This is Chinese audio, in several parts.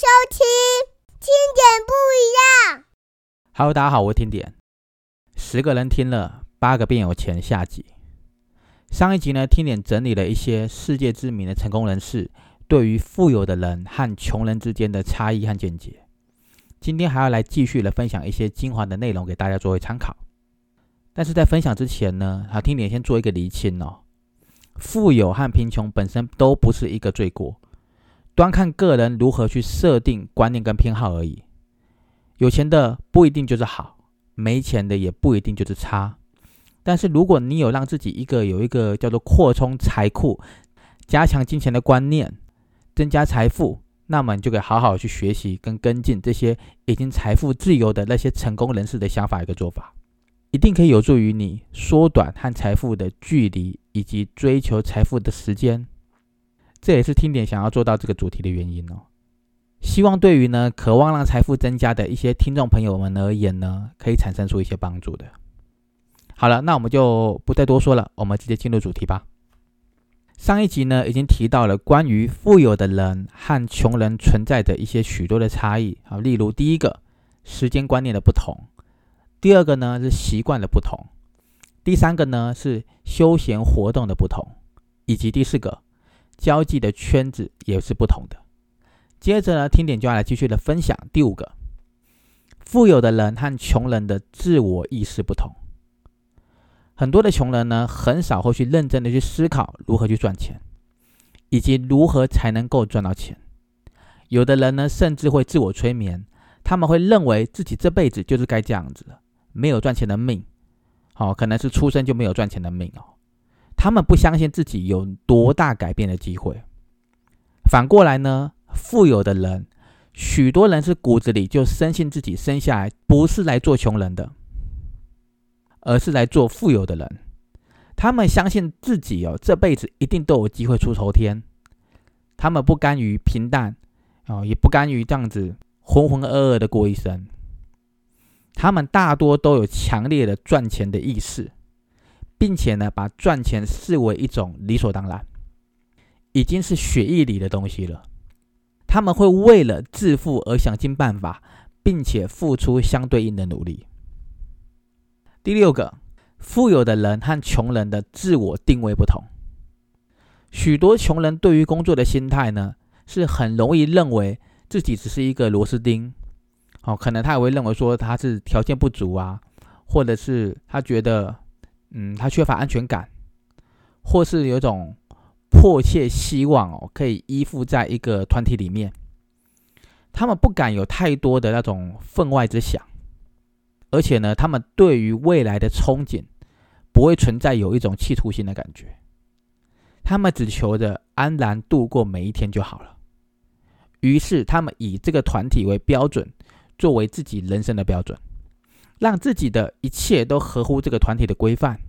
收听听点不一样。Hello，大家好，我是听点。十个人听了，八个变有钱。下集上一集呢，听点整理了一些世界知名的成功人士对于富有的人和穷人之间的差异和见解。今天还要来继续的分享一些精华的内容给大家作为参考。但是在分享之前呢，好，听点先做一个厘清哦。富有和贫穷本身都不是一个罪过。端看个人如何去设定观念跟偏好而已。有钱的不一定就是好，没钱的也不一定就是差。但是如果你有让自己一个有一个叫做扩充财库、加强金钱的观念、增加财富，那么你就可以好好去学习跟跟进这些已经财富自由的那些成功人士的想法一个做法，一定可以有助于你缩短和财富的距离以及追求财富的时间。这也是听点想要做到这个主题的原因哦。希望对于呢渴望让财富增加的一些听众朋友们而言呢，可以产生出一些帮助的。好了，那我们就不再多说了，我们直接进入主题吧。上一集呢已经提到了关于富有的人和穷人存在的一些许多的差异啊，例如第一个时间观念的不同，第二个呢是习惯的不同，第三个呢是休闲活动的不同，以及第四个。交际的圈子也是不同的。接着呢，听点就要来继续的分享第五个：富有的人和穷人的自我意识不同。很多的穷人呢，很少会去认真的去思考如何去赚钱，以及如何才能够赚到钱。有的人呢，甚至会自我催眠，他们会认为自己这辈子就是该这样子了，没有赚钱的命。好，可能是出生就没有赚钱的命哦。他们不相信自己有多大改变的机会。反过来呢，富有的人，许多人是骨子里就深信自己生下来不是来做穷人的，而是来做富有的人。他们相信自己哦，这辈子一定都有机会出头天。他们不甘于平淡，哦，也不甘于这样子浑浑噩噩的过一生。他们大多都有强烈的赚钱的意识。并且呢，把赚钱视为一种理所当然，已经是血液里的东西了。他们会为了致富而想尽办法，并且付出相对应的努力。第六个，富有的人和穷人的自我定位不同。许多穷人对于工作的心态呢，是很容易认为自己只是一个螺丝钉。哦，可能他也会认为说他是条件不足啊，或者是他觉得。嗯，他缺乏安全感，或是有种迫切希望哦，可以依附在一个团体里面。他们不敢有太多的那种分外之想，而且呢，他们对于未来的憧憬不会存在有一种企图心的感觉。他们只求着安然度过每一天就好了。于是，他们以这个团体为标准，作为自己人生的标准。让自己的一切都合乎这个团体的规范，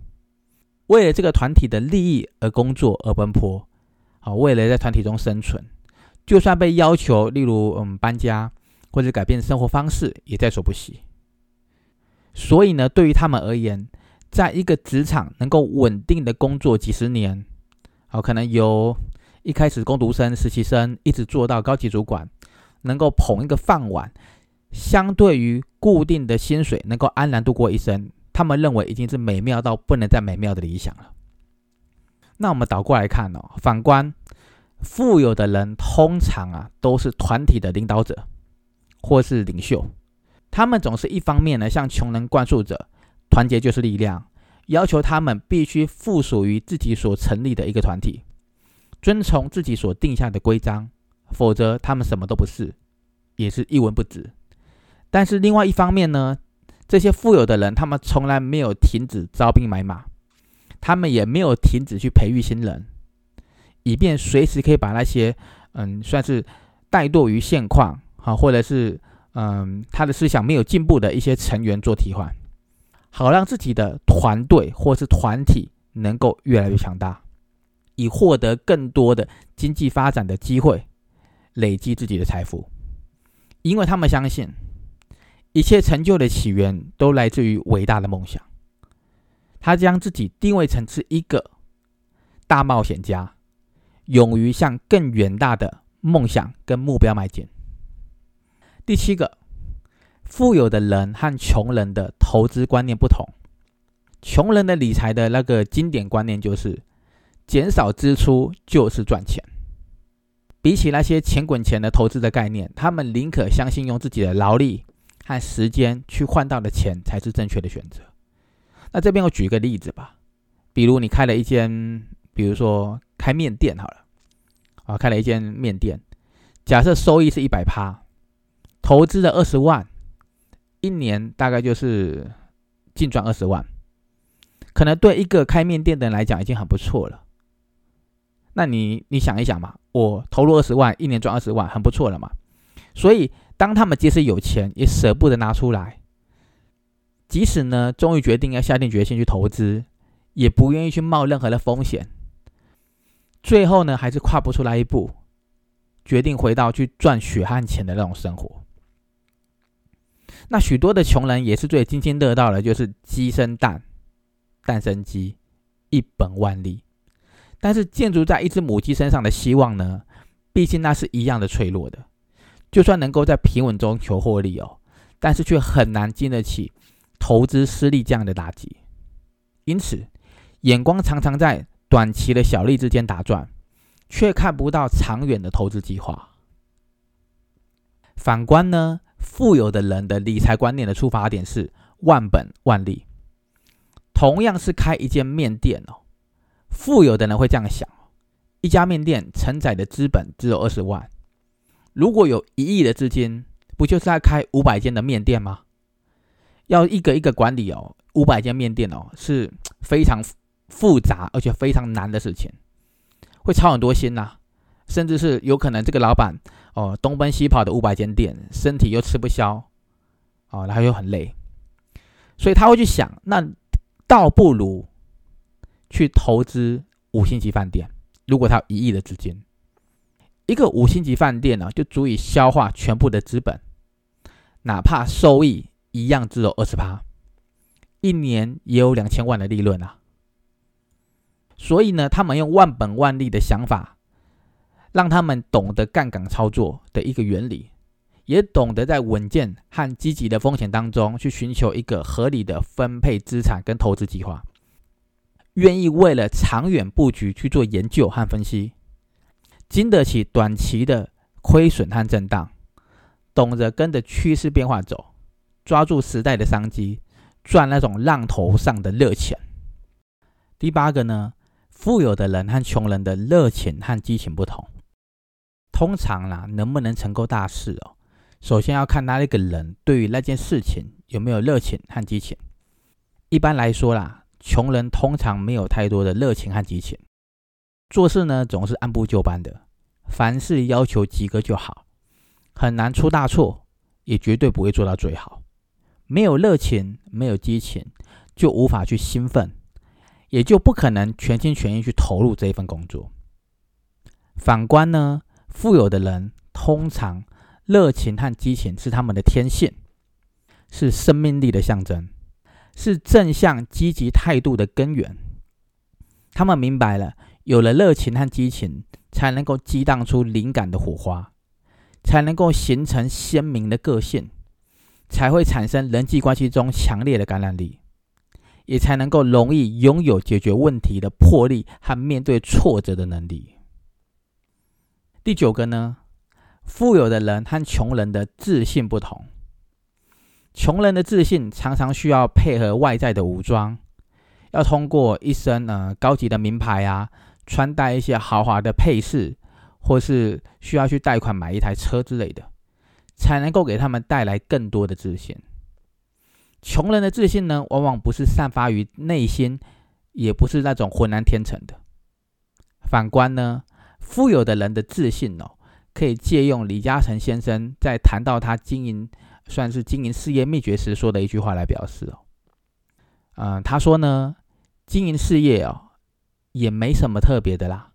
为了这个团体的利益而工作而奔波，好，为了在团体中生存，就算被要求，例如嗯搬家或者改变生活方式，也在所不惜。所以呢，对于他们而言，在一个职场能够稳定的工作几十年，好，可能由一开始工读生、实习生，一直做到高级主管，能够捧一个饭碗。相对于固定的薪水，能够安然度过一生，他们认为已经是美妙到不能再美妙的理想了。那我们倒过来看哦，反观富有的人，通常啊都是团体的领导者或是领袖，他们总是一方面呢向穷人灌输着团结就是力量，要求他们必须附属于自己所成立的一个团体，遵从自己所定下的规章，否则他们什么都不是，也是一文不值。但是另外一方面呢，这些富有的人，他们从来没有停止招兵买马，他们也没有停止去培育新人，以便随时可以把那些嗯算是怠惰于现况啊，或者是嗯他的思想没有进步的一些成员做替换，好让自己的团队或是团体能够越来越强大，以获得更多的经济发展的机会，累积自己的财富，因为他们相信。一切成就的起源都来自于伟大的梦想。他将自己定位成是一个大冒险家，勇于向更远大的梦想跟目标迈进。第七个，富有的人和穷人的投资观念不同。穷人的理财的那个经典观念就是减少支出就是赚钱。比起那些钱滚钱的投资的概念，他们宁可相信用自己的劳力和时间去换到的钱才是正确的选择。那这边我举一个例子吧，比如你开了一间，比如说开面店好了，啊，开了一间面店，假设收益是一百趴，投资了二十万，一年大概就是净赚二十万。可能对一个开面店的人来讲已经很不错了。那你你想一想嘛，我投入二十万，一年赚二十万，很不错了嘛。所以当他们即使有钱，也舍不得拿出来。即使呢，终于决定要下定决心去投资，也不愿意去冒任何的风险。最后呢，还是跨不出来一步，决定回到去赚血汗钱的那种生活。那许多的穷人也是最津津乐道的，就是鸡生蛋。蛋生鸡一本万利，但是建筑在一只母鸡身上的希望呢？毕竟那是一样的脆弱的。就算能够在平稳中求获利哦，但是却很难经得起投资失利这样的打击。因此，眼光常常在短期的小利之间打转，却看不到长远的投资计划。反观呢，富有的人的理财观念的出发点是万本万利。同样是开一间面店哦，富有的人会这样想：一家面店承载的资本只有二十万，如果有一亿的资金，不就是在开五百间的面店吗？要一个一个管理哦，五百间面店哦，是非常复杂而且非常难的事情，会操很多心呐，甚至是有可能这个老板哦东奔西跑的五百间店，身体又吃不消哦，然后又很累，所以他会去想那。倒不如去投资五星级饭店。如果他有一亿的资金，一个五星级饭店呢，就足以消化全部的资本，哪怕收益一样只有二十趴，一年也有两千万的利润啊。所以呢，他们用万本万利的想法，让他们懂得杠杆操作的一个原理。也懂得在稳健和积极的风险当中去寻求一个合理的分配资产跟投资计划，愿意为了长远布局去做研究和分析，经得起短期的亏损和震荡，懂得跟着趋势变化走，抓住时代的商机，赚那种浪头上的热钱。第八个呢，富有的人和穷人的热情和激情不同，通常啦，能不能成功大事哦？首先要看他那个人对于那件事情有没有热情和激情。一般来说啦，穷人通常没有太多的热情和激情，做事呢总是按部就班的，凡事要求及格就好，很难出大错，也绝对不会做到最好。没有热情，没有激情，就无法去兴奋，也就不可能全心全意去投入这一份工作。反观呢，富有的人通常。热情和激情是他们的天性，是生命力的象征，是正向积极态度的根源。他们明白了，有了热情和激情，才能够激荡出灵感的火花，才能够形成鲜明的个性，才会产生人际关系中强烈的感染力，也才能够容易拥有解决问题的魄力和面对挫折的能力。第九个呢？富有的人和穷人的自信不同。穷人的自信常常需要配合外在的武装，要通过一身呃高级的名牌啊，穿戴一些豪华的配饰，或是需要去贷款买一台车之类的，才能够给他们带来更多的自信。穷人的自信呢，往往不是散发于内心，也不是那种浑然天成的。反观呢，富有的人的自信哦。可以借用李嘉诚先生在谈到他经营算是经营事业秘诀时说的一句话来表示哦，嗯，他说呢，经营事业哦也没什么特别的啦，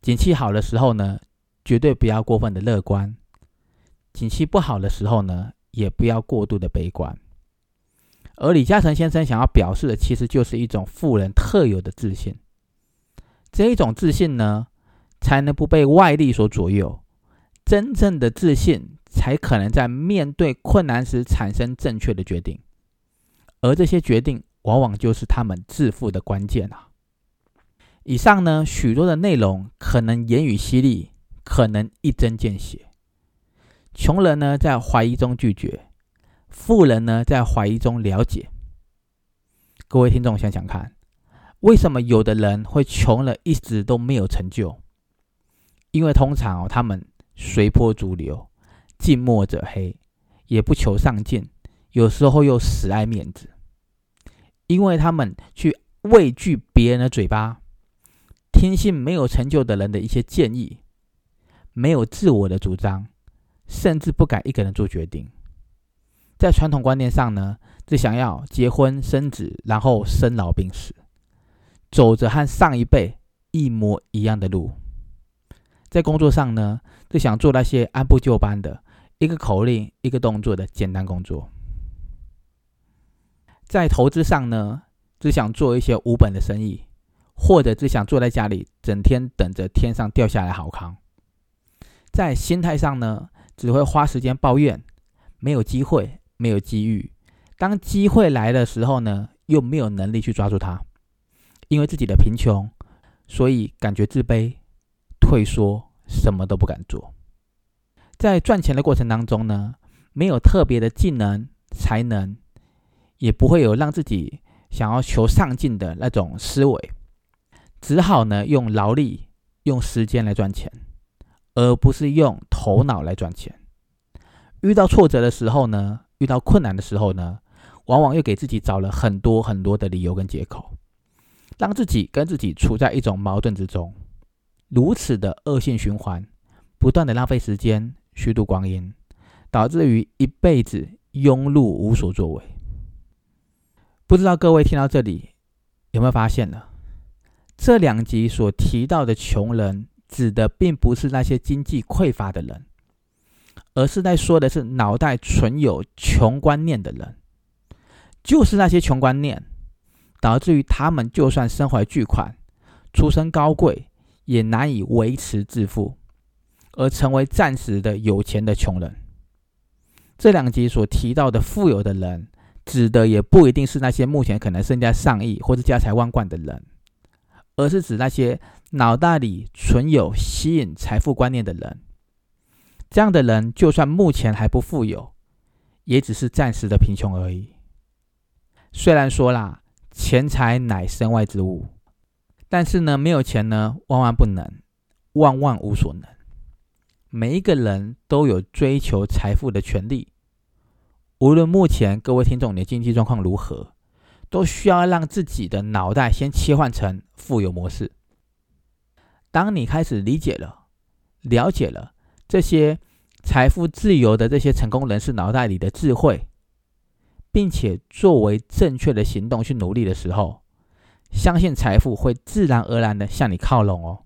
景气好的时候呢，绝对不要过分的乐观；景气不好的时候呢，也不要过度的悲观。而李嘉诚先生想要表示的，其实就是一种富人特有的自信，这一种自信呢，才能不被外力所左右。真正的自信才可能在面对困难时产生正确的决定，而这些决定往往就是他们致富的关键啊。以上呢，许多的内容可能言语犀利，可能一针见血。穷人呢，在怀疑中拒绝；富人呢，在怀疑中了解。各位听众想想看，为什么有的人会穷了一直都没有成就？因为通常哦，他们随波逐流。近墨者黑，也不求上进，有时候又死爱面子，因为他们去畏惧别人的嘴巴，听信没有成就的人的一些建议，没有自我的主张，甚至不敢一个人做决定。在传统观念上呢，只想要结婚生子，然后生老病死，走着和上一辈一模一样的路。在工作上呢，只想做那些按部就班的。一个口令，一个动作的简单工作，在投资上呢，只想做一些无本的生意，或者只想坐在家里，整天等着天上掉下来好康。在心态上呢，只会花时间抱怨，没有机会，没有机遇。当机会来的时候呢，又没有能力去抓住它，因为自己的贫穷，所以感觉自卑、退缩，什么都不敢做。在赚钱的过程当中呢，没有特别的技能才能，也不会有让自己想要求上进的那种思维，只好呢用劳力、用时间来赚钱，而不是用头脑来赚钱。遇到挫折的时候呢，遇到困难的时候呢，往往又给自己找了很多很多的理由跟借口，让自己跟自己处在一种矛盾之中，如此的恶性循环，不断的浪费时间。虚度光阴，导致于一辈子庸碌无所作为。不知道各位听到这里有没有发现呢？这两集所提到的穷人，指的并不是那些经济匮乏的人，而是在说的是脑袋存有穷观念的人，就是那些穷观念，导致于他们就算身怀巨款、出身高贵，也难以维持致富。而成为暂时的有钱的穷人。这两集所提到的富有的人，指的也不一定是那些目前可能身家上亿或者家财万贯的人，而是指那些脑袋里存有吸引财富观念的人。这样的人，就算目前还不富有，也只是暂时的贫穷而已。虽然说啦，钱财乃身外之物，但是呢，没有钱呢，万万不能，万万无所能。每一个人都有追求财富的权利，无论目前各位听众你的经济状况如何，都需要让自己的脑袋先切换成富有模式。当你开始理解了、了解了这些财富自由的这些成功人士脑袋里的智慧，并且作为正确的行动去努力的时候，相信财富会自然而然的向你靠拢哦。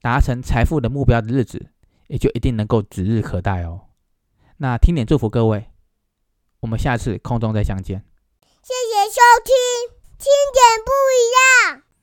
达成财富的目标的日子。也就一定能够指日可待哦。那听点祝福各位，我们下次空中再相见。谢谢收听，听点不一样。